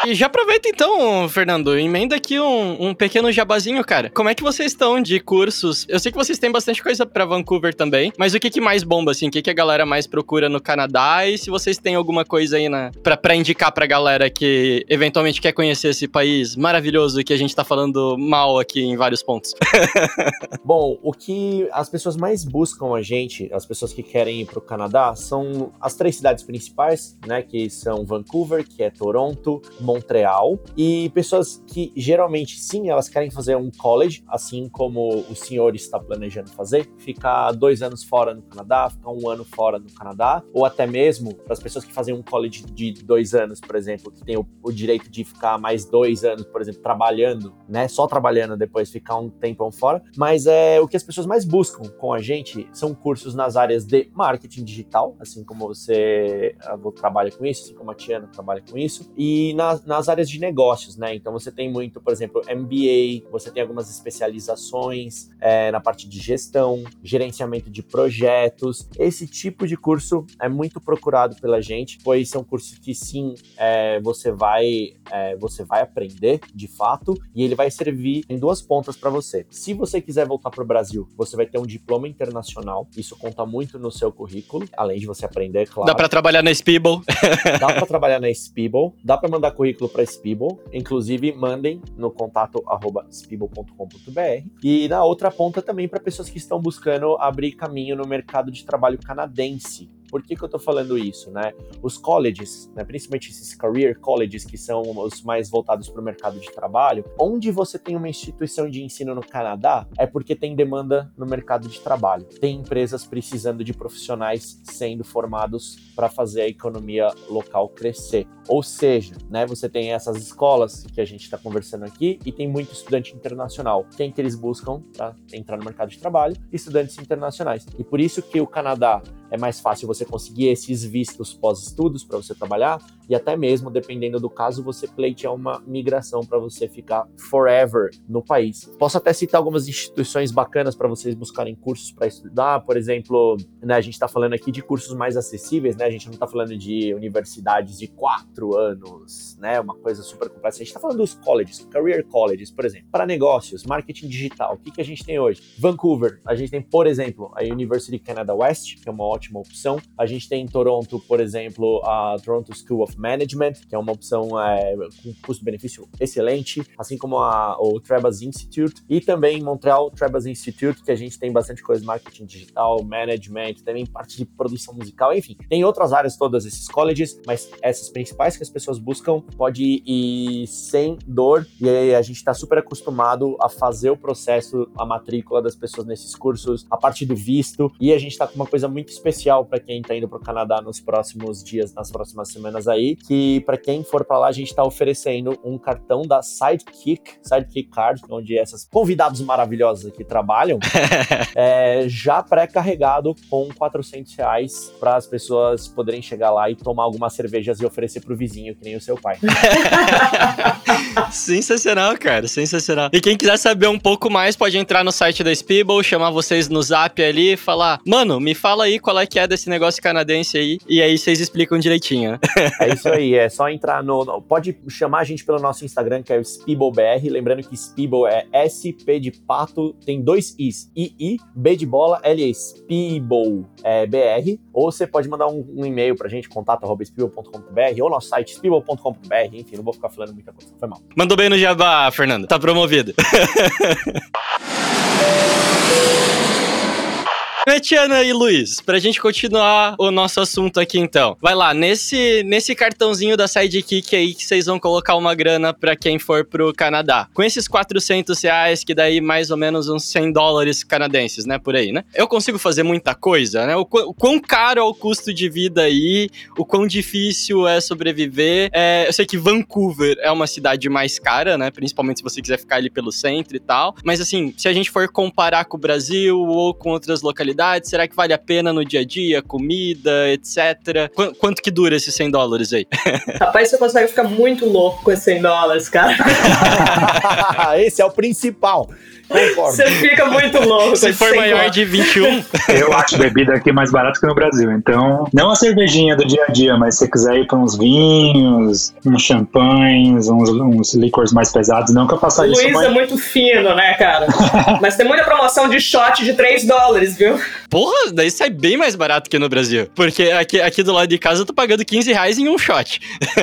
E já aproveita então, Fernando, emenda aqui um, um, pequeno jabazinho, cara. Como é que vocês estão de cursos? Eu sei que vocês têm bastante coisa para Vancouver também, mas o que, que mais bomba, assim? O que, que a galera mais procura no Canadá? E se vocês têm alguma coisa aí na, pra, pra indicar pra galera que eventualmente quer conhecer esse país maravilhoso que a gente tá falando mal aqui em vários pontos? Bom, o que as pessoas mais buscam a gente, as pessoas que querem ir pro Canadá, são as três cidades principais, né? Que são Vancouver, que é Toronto, Montreal e pessoas que geralmente sim, elas querem fazer um college, assim como o senhor está planejando fazer, ficar dois anos fora no Canadá, ficar um ano fora no Canadá, ou até mesmo para as pessoas que fazem um college de dois anos, por exemplo, que tem o, o, direito de ficar mais dois anos, por exemplo, trabalhando, né, só trabalhando depois ficar um tempão fora. Mas é o que as pessoas mais buscam com a gente são cursos nas áreas de marketing digital, assim como você trabalha com isso, assim como a Tiana trabalha com isso, e nas nas, áreas de negócios, né? Então você tem muito, por exemplo, MBA, você tem algumas especializações é, na parte de gestão, gerenciamento de projetos. Esse tipo de curso é muito procurado pela gente, pois são cursos que sim, é, você vai é, você vai aprender de fato e ele vai servir em duas pontas para você. Se você quiser voltar para o Brasil, você vai ter um diploma internacional. Isso conta muito no seu currículo, além de você aprender, claro. Dá para trabalhar na Spiebel. Dá para trabalhar na Spiebel. Dá para mandar currículo currículo para Spiebel. Inclusive, mandem no contato spiebel.com.br. E na outra ponta também para pessoas que estão buscando abrir caminho no mercado de trabalho canadense. Por que, que eu estou falando isso, né? Os colleges, né, principalmente esses career colleges, que são os mais voltados para o mercado de trabalho, onde você tem uma instituição de ensino no Canadá, é porque tem demanda no mercado de trabalho. Tem empresas precisando de profissionais sendo formados para fazer a economia local crescer. Ou seja, né, você tem essas escolas que a gente está conversando aqui e tem muito estudante internacional. Quem que eles buscam para entrar no mercado de trabalho? Estudantes internacionais. E por isso que o Canadá é mais fácil você conseguir esses vistos pós-estudos para você trabalhar e até mesmo, dependendo do caso, você pleitear uma migração para você ficar forever no país. Posso até citar algumas instituições bacanas para vocês buscarem cursos para estudar, por exemplo, né, a gente está falando aqui de cursos mais acessíveis, né? A gente não está falando de universidades de quatro anos, né? Uma coisa super complexa. A gente está falando dos colleges, career colleges, por exemplo, para negócios, marketing digital. O que, que a gente tem hoje? Vancouver, a gente tem, por exemplo, a University Canada West, que é uma ótima opção. A gente tem em Toronto, por exemplo, a Toronto School of Management, que é uma opção é, com custo-benefício excelente, assim como a, o Trebas Institute, e também Montreal, Trebas Institute, que a gente tem bastante coisa, marketing digital, management, também parte de produção musical, enfim. Tem outras áreas todas esses colleges, mas essas principais que as pessoas buscam pode ir sem dor, e aí a gente está super acostumado a fazer o processo, a matrícula das pessoas nesses cursos, a partir do visto, e a gente está com uma coisa muito especial para quem está indo para o Canadá nos próximos dias, nas próximas semanas aí, que para quem for para lá a gente está oferecendo um cartão da Sidekick, Sidekick Card, onde essas convidados maravilhosos aqui trabalham, é, já pré-carregado com 400 reais para as pessoas poderem chegar lá e tomar algumas cervejas e oferecer pro vizinho, que nem o seu pai. sensacional, cara, sensacional. E quem quiser saber um pouco mais, pode entrar no site da Speeble, chamar vocês no zap ali e falar, mano, me fala aí qual é que é desse negócio canadense aí, e aí vocês explicam direitinho. é isso aí, é só entrar no, Pode chamar a gente pelo nosso Instagram, que é o SpeebleBR, lembrando que Speeble é SP de pato, tem dois Is, I, B de bola, L, Speeble é, BR, ou você pode mandar um, um e-mail pra gente, contato.spiegel.com.br, ou nosso site spiegel.com.br, enfim, não vou ficar falando muita coisa, foi mal. Mandou bem no jabá, Fernando, tá promovido. Metiana e Luiz, pra gente continuar o nosso assunto aqui então. Vai lá, nesse, nesse cartãozinho da Sidekick aí que vocês vão colocar uma grana pra quem for pro Canadá. Com esses 400 reais, que daí mais ou menos uns 100 dólares canadenses, né, por aí, né? Eu consigo fazer muita coisa, né? O, o quão caro é o custo de vida aí, o quão difícil é sobreviver. É, eu sei que Vancouver é uma cidade mais cara, né? Principalmente se você quiser ficar ali pelo centro e tal. Mas assim, se a gente for comparar com o Brasil ou com outras localidades, Será que vale a pena no dia a dia? Comida, etc. Qu quanto que dura esses 100 dólares aí? Rapaz, você consegue ficar muito louco com esses 100 dólares, cara. Esse é o principal. Concordo. Você fica muito louco. Se for maior de 21. Eu acho bebida aqui mais barato que no Brasil. Então, não a cervejinha do dia a dia, mas se você quiser ir para uns vinhos, uns champanhes, uns, uns licores mais pesados, não que eu faça isso. Luiz é muito fino, né, cara? mas tem muita promoção de shot de 3 dólares, viu? Porra, daí sai bem mais barato que no Brasil. Porque aqui, aqui do lado de casa eu tô pagando 15 reais em um shot.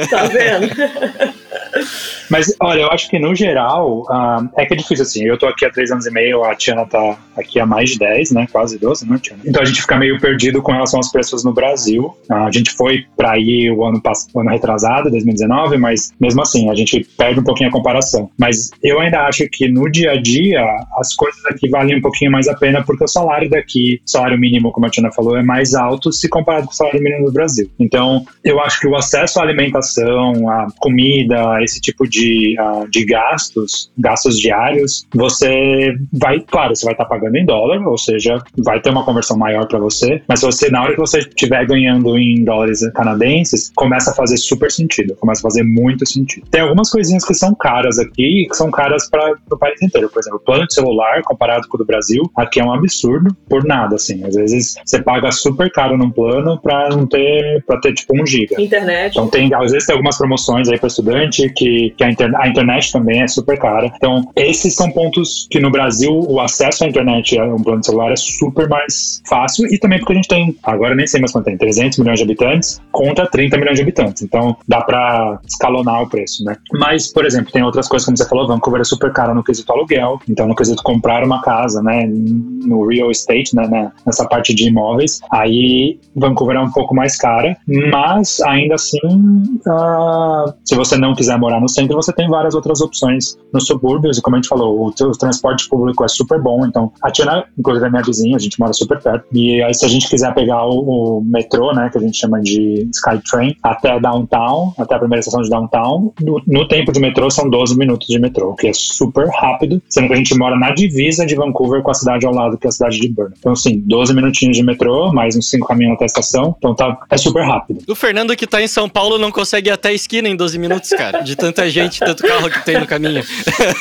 Tá vendo? Mas, olha, eu acho que no geral, uh, é que é difícil assim. Eu tô aqui há três anos e meio, a Tiana tá aqui há mais de 10, né? Quase 12, né, Tiana? Então a gente fica meio perdido com relação aos preços no Brasil. Uh, a gente foi para aí o ano, o ano retrasado, 2019, mas mesmo assim, a gente perde um pouquinho a comparação. Mas eu ainda acho que no dia a dia, as coisas aqui valem um pouquinho mais a pena, porque o salário daqui, salário mínimo, como a Tiana falou, é mais alto se comparado com o salário mínimo do Brasil. Então, eu acho que o acesso à alimentação, à comida, esse tipo de, uh, de gastos, gastos diários, você vai, claro, você vai estar tá pagando em dólar, ou seja, vai ter uma conversão maior para você, mas você, na hora que você estiver ganhando em dólares canadenses, começa a fazer super sentido, começa a fazer muito sentido. Tem algumas coisinhas que são caras aqui, que são caras para o país inteiro. Por exemplo, o plano de celular, comparado com o do Brasil, aqui é um absurdo, por nada, assim. Às vezes você paga super caro num plano para não ter, para ter tipo um giga. Internet. Então tem, às vezes tem algumas promoções aí para estudante que, que a, internet, a internet também é super cara. Então, esses são pontos que no Brasil o acesso à internet, a um plano celular, é super mais fácil e também porque a gente tem, agora nem sei mais quanto tem, 300 milhões de habitantes contra 30 milhões de habitantes. Então, dá para escalonar o preço, né? Mas, por exemplo, tem outras coisas, como você falou, Vancouver é super cara no quesito aluguel, então no quesito comprar uma casa, né, no real estate, né, né nessa parte de imóveis, aí Vancouver é um pouco mais cara, mas ainda assim, uh, se você não quiser morar no centro, você tem várias outras opções nos subúrbios, e como a gente falou, o, o transporte público é super bom, então a Tina, inclusive é minha vizinha, a gente mora super perto, e aí se a gente quiser pegar o, o metrô, né, que a gente chama de Skytrain, até downtown, até a primeira estação de downtown, no, no tempo de metrô são 12 minutos de metrô, que é super rápido, sendo que a gente mora na divisa de Vancouver com a cidade ao lado, que é a cidade de Burnaby. Então, assim, 12 minutinhos de metrô, mais uns 5 caminhos até a estação, então tá, é super rápido. O Fernando que tá em São Paulo não consegue ir até a esquina em 12 minutos, cara, de tanta gente, tanto carro que tem no caminho.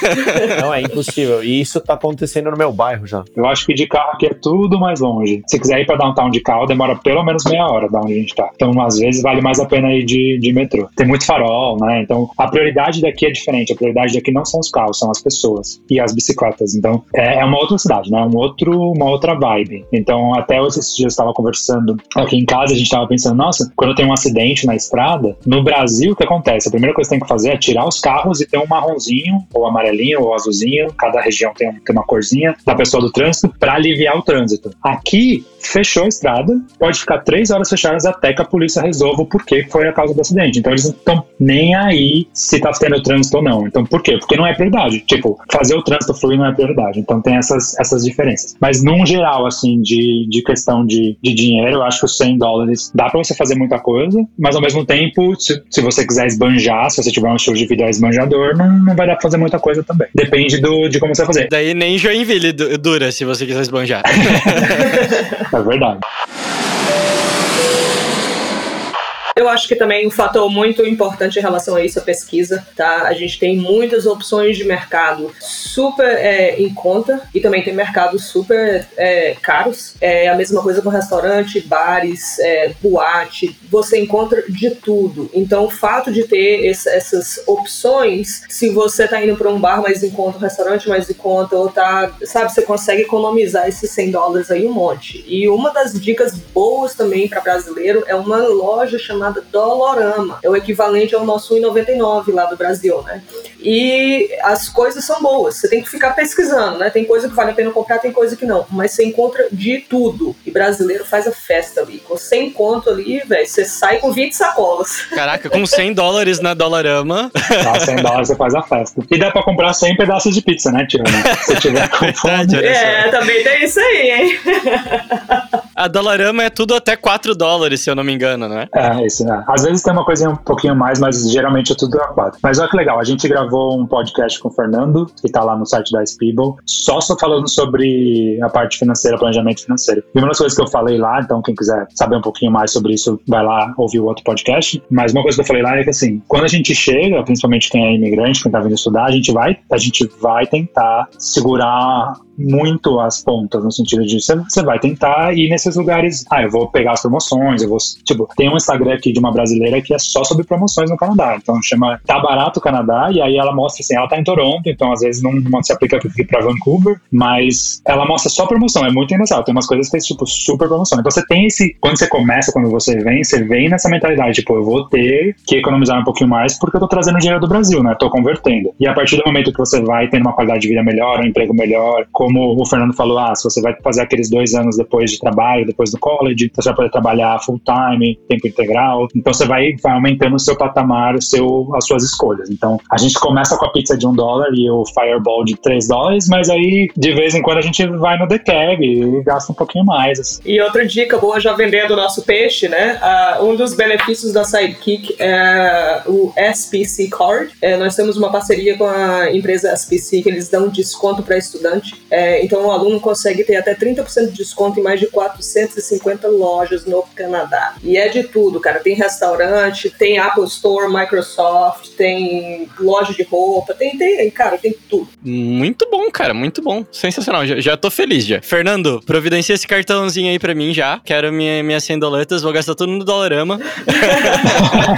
Não, é impossível. E isso tá acontecendo no meu bairro já. Eu acho que de carro aqui é tudo mais longe. Se quiser ir pra downtown de carro, demora pelo menos meia hora da onde a gente tá. Então, às vezes, vale mais a pena ir de, de metrô. Tem muito farol, né? Então, a prioridade daqui é diferente. A prioridade daqui não são os carros, são as pessoas e as bicicletas. Então, é, é uma outra cidade, né? Um outro, uma outra vibe. Então, até esses dias eu estava conversando aqui em casa, a gente estava pensando, nossa, quando tem um acidente na estrada, no Brasil, o que acontece? A primeira coisa que tem que fazer é tirar os carros e ter um marronzinho, ou amarelinho, ou azulzinho, cada região tem, tem uma corzinha da pessoa do trânsito, para aliviar o trânsito. Aqui, fechou a estrada, pode ficar três horas fechadas até que a polícia resolva o porquê foi a causa do acidente. Então eles não estão nem aí se tá tendo trânsito ou não. Então por quê? Porque não é prioridade. Tipo, fazer o trânsito fluir não é prioridade. Então tem essas, essas diferenças. Mas num geral, assim, de, de questão de, de dinheiro, eu acho que os 100 dólares dá para você fazer muita coisa, mas ao mesmo tempo, se, se você quiser esbanjar, se você tiver um estilo de vida esbanjador, não, não vai dar pra fazer muita coisa também. Depende do, de como você vai fazer. Daí nem Joinville du- dura se você quiser esbanjar. É verdade. Eu acho que também um fator muito importante em relação a isso é a pesquisa, tá? A gente tem muitas opções de mercado super é, em conta e também tem mercados super é, caros. É a mesma coisa com restaurante, bares, é, boate. Você encontra de tudo. Então, o fato de ter esse- essas opções, se você tá indo para um bar mais em conta, um restaurante mais em conta, ou tá, sabe, você consegue economizar esses 100 dólares aí um monte. E uma das dicas boas também para brasileiro é uma loja chamada Dolorama. É o equivalente ao nosso 1,99 lá do Brasil, né? E as coisas são boas. Você tem que ficar pesquisando, né? Tem coisa que vale a pena comprar, tem coisa que não. Mas você encontra de tudo. E brasileiro faz a festa ali. Com 100 conto ali, velho, você sai com 20 sacolas. Caraca, com 100 dólares na Dollarama. Dá 100 dólares você faz a festa. E dá pra comprar 100 pedaços de pizza, né, Tio? Se tiver com fome. É, também tem isso aí, hein? A Dollarama é tudo até 4 dólares, se eu não me engano, né? É, né? Às vezes tem uma coisinha um pouquinho mais, mas geralmente é tudo a quatro. Mas olha que legal, a gente gravou um podcast com o Fernando, que tá lá no site da Spiegel, só só falando sobre a parte financeira, planejamento financeiro. E uma das coisas que eu falei lá, então quem quiser saber um pouquinho mais sobre isso, vai lá ouvir o outro podcast. Mas uma coisa que eu falei lá é que assim, quando a gente chega, principalmente quem é imigrante, quem tá vindo estudar, a gente vai, a gente vai tentar segurar muito as pontas, no sentido de você vai tentar ir nesses lugares, ah, eu vou pegar as promoções, eu vou, tipo, tem um Instagram aqui de uma brasileira que é só sobre promoções no Canadá, então chama Tá Barato Canadá, e aí ela mostra assim, ela tá em Toronto, então às vezes não, não se aplica aqui pra Vancouver, mas ela mostra só promoção, é muito engraçado, tem umas coisas que é tipo super promoção, então você tem esse, quando você começa, quando você vem, você vem nessa mentalidade, tipo, eu vou ter que economizar um pouquinho mais porque eu tô trazendo dinheiro do Brasil, né, tô convertendo, e a partir do momento que você vai tendo uma qualidade de vida melhor, um emprego melhor, como o Fernando falou, ah, se você vai fazer aqueles dois anos depois de trabalho, depois do college, você vai poder trabalhar full time, tempo integral, então você vai, vai aumentando o seu patamar, o seu, as suas escolhas. Então, a gente começa com a pizza de um dólar e o Fireball de três dólares, mas aí, de vez em quando, a gente vai no The Cab e gasta um pouquinho mais, assim. E outra dica boa, já vendendo o nosso peixe, né? Ah, um dos benefícios da Sidekick é o SPC Card. É, nós temos uma parceria com a empresa SPC que eles dão desconto para estudante. É, então o aluno consegue ter até 30% de desconto em mais de 450 lojas no Canadá. E é de tudo, cara. Tem restaurante, tem Apple Store, Microsoft, tem loja de roupa, tem, tem cara, tem tudo. Muito bom, cara, muito bom. Sensacional, já, já tô feliz já. Fernando, providencia esse cartãozinho aí pra mim já. Quero minha, minhas 100 doletas, vou gastar tudo no Dollarama.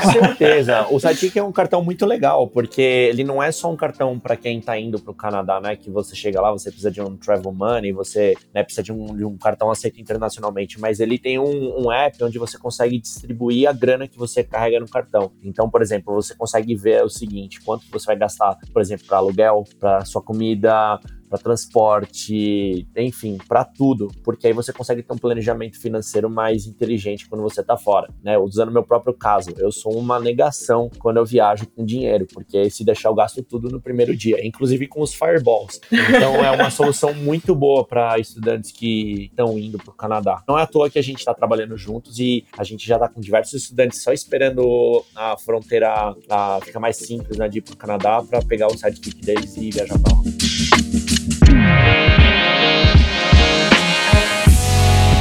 Com certeza. O Sidekick é um cartão muito legal, porque ele não é só um cartão para quem tá indo pro Canadá, né? Que você chega lá, você precisa de um travel money, você né, precisa de um, de um cartão aceito internacionalmente, mas ele tem um, um app onde você consegue distribuir a grana que você carrega no cartão. Então, por exemplo, você consegue ver o seguinte: quanto você vai gastar, por exemplo, para aluguel, para sua comida, para transporte, enfim, para tudo, porque aí você consegue ter um planejamento financeiro mais inteligente quando você tá fora, né? Usando meu próprio caso, eu sou uma negação quando eu viajo com dinheiro, porque se deixar eu gasto tudo no primeiro dia, inclusive com os fireballs. Então é uma solução muito boa para estudantes que estão indo para o Canadá. Não é à toa que a gente está trabalhando juntos e a gente já está com diversos estudantes só esperando a fronteira a, ficar mais simples né, de ir para o Canadá para pegar o sidekick deles e viajar para lá. Thank you.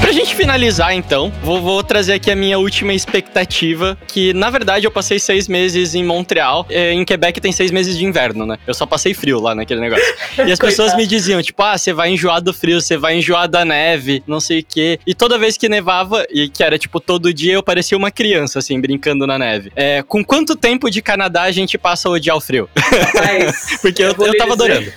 Pra gente finalizar, então, vou, vou, trazer aqui a minha última expectativa, que na verdade eu passei seis meses em Montreal. É, em Quebec tem seis meses de inverno, né? Eu só passei frio lá naquele negócio. E as pessoas me diziam, tipo, ah, você vai enjoar do frio, você vai enjoar da neve, não sei o quê. E toda vez que nevava, e que era tipo todo dia, eu parecia uma criança, assim, brincando na neve. É, com quanto tempo de Canadá a gente passa a odiar o frio? Mas, Porque eu, eu, eu tava adorando.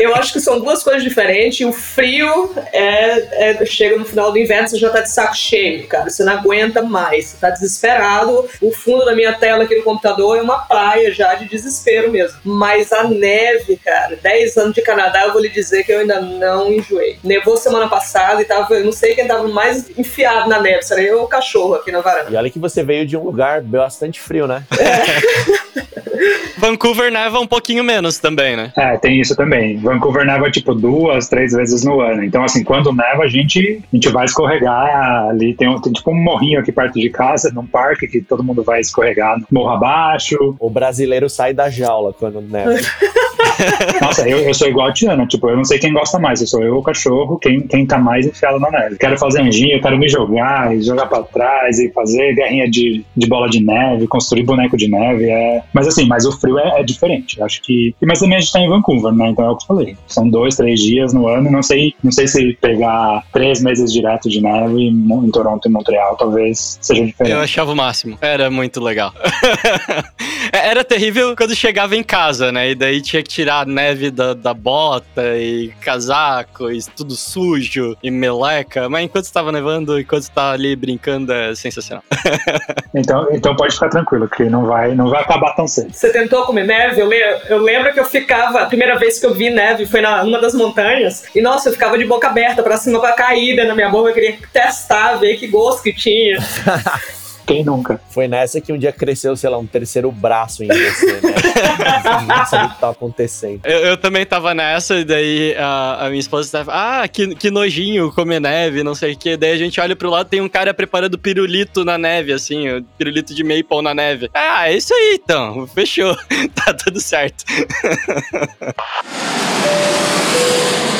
eu acho que são duas coisas diferentes. O frio é é, chega no final do inverno, você já tá de saco cheio, cara. Você não aguenta mais, você tá desesperado. O fundo da minha tela aqui no computador é uma praia já de desespero mesmo. Mas a neve, cara, 10 anos de Canadá, eu vou lhe dizer que eu ainda não enjoei. Nevou semana passada e tava, eu não sei quem tava mais enfiado na neve, seria eu ou o cachorro aqui na varanda. E olha que você veio de um lugar bastante frio, né? É. Vancouver neva um pouquinho menos também, né? É, tem isso também. Vancouver neva tipo duas, três vezes no ano. Então, assim, quando neva, a gente, a gente vai escorregar ali. Tem, tem tipo um morrinho aqui perto de casa, num parque, que todo mundo vai escorregar morro abaixo. O brasileiro sai da jaula quando neva. Nossa, eu, eu sou igual a Tiana, tipo, eu não sei quem gosta mais, eu sou eu o cachorro, quem, quem tá mais enfiado na neve. Quero fazer anjinho, quero me jogar, e jogar pra trás, e fazer guerrinha de, de bola de neve, construir boneco de neve, é... Mas assim, mas o frio é, é diferente, acho que... Mas também a gente tá em Vancouver, né, então é o que eu falei, são dois, três dias no ano, não sei, não sei se pegar três meses direto de neve em Toronto e Montreal, talvez seja diferente. Eu achava o máximo, era muito legal. era terrível quando chegava em casa, né, e daí tinha que tirar a neve da, da bota e casaco e tudo sujo e meleca, mas enquanto estava nevando, enquanto estava ali brincando, é sensacional. então, então pode ficar tranquilo, que não vai, não vai acabar tão cedo. Você tentou comer neve? Eu, le eu lembro que eu ficava, a primeira vez que eu vi neve foi na uma das montanhas, e nossa, eu ficava de boca aberta pra cima pra cair na minha boca, eu queria testar, ver que gosto que tinha. Quem nunca? Foi nessa que um dia cresceu, sei lá, um terceiro braço em você, né? Não sabia o que tava acontecendo. Eu, eu, também tava nessa, e daí a, a minha esposa tava, ah, que, que nojinho comer neve, não sei o que. Daí a gente olha pro lado, tem um cara preparando pirulito na neve, assim, o pirulito de maple na neve. Ah, é isso aí então, fechou. tá tudo certo.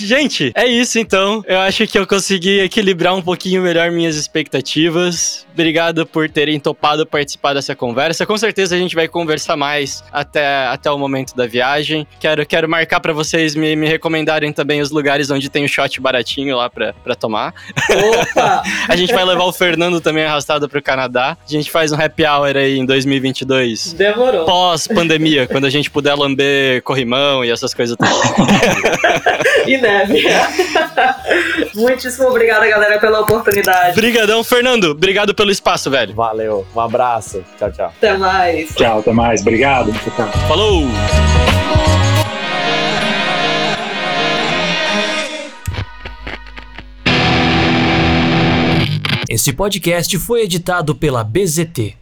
Gente, é isso então. Eu acho que eu consegui equilibrar um pouquinho melhor minhas expectativas. Obrigado por terem topado participar dessa conversa. Com certeza a gente vai conversar mais até, até o momento da viagem. Quero, quero marcar para vocês me, me recomendarem também os lugares onde tem o shot baratinho lá pra, pra tomar. Opa! a gente vai levar o Fernando também arrastado pro Canadá. A gente faz um happy hour aí em 2022. Demorou. Pós-pandemia, quando a gente puder lamber corrimão e essas coisas. e neve. Muitíssimo obrigada, galera, pela oportunidade. Obrigadão, Fernando. Obrigado pelo espaço, velho. Valeu. Um abraço. Tchau, tchau. Até mais. Tchau, até mais. Obrigado. Falou. Este podcast foi editado pela BZT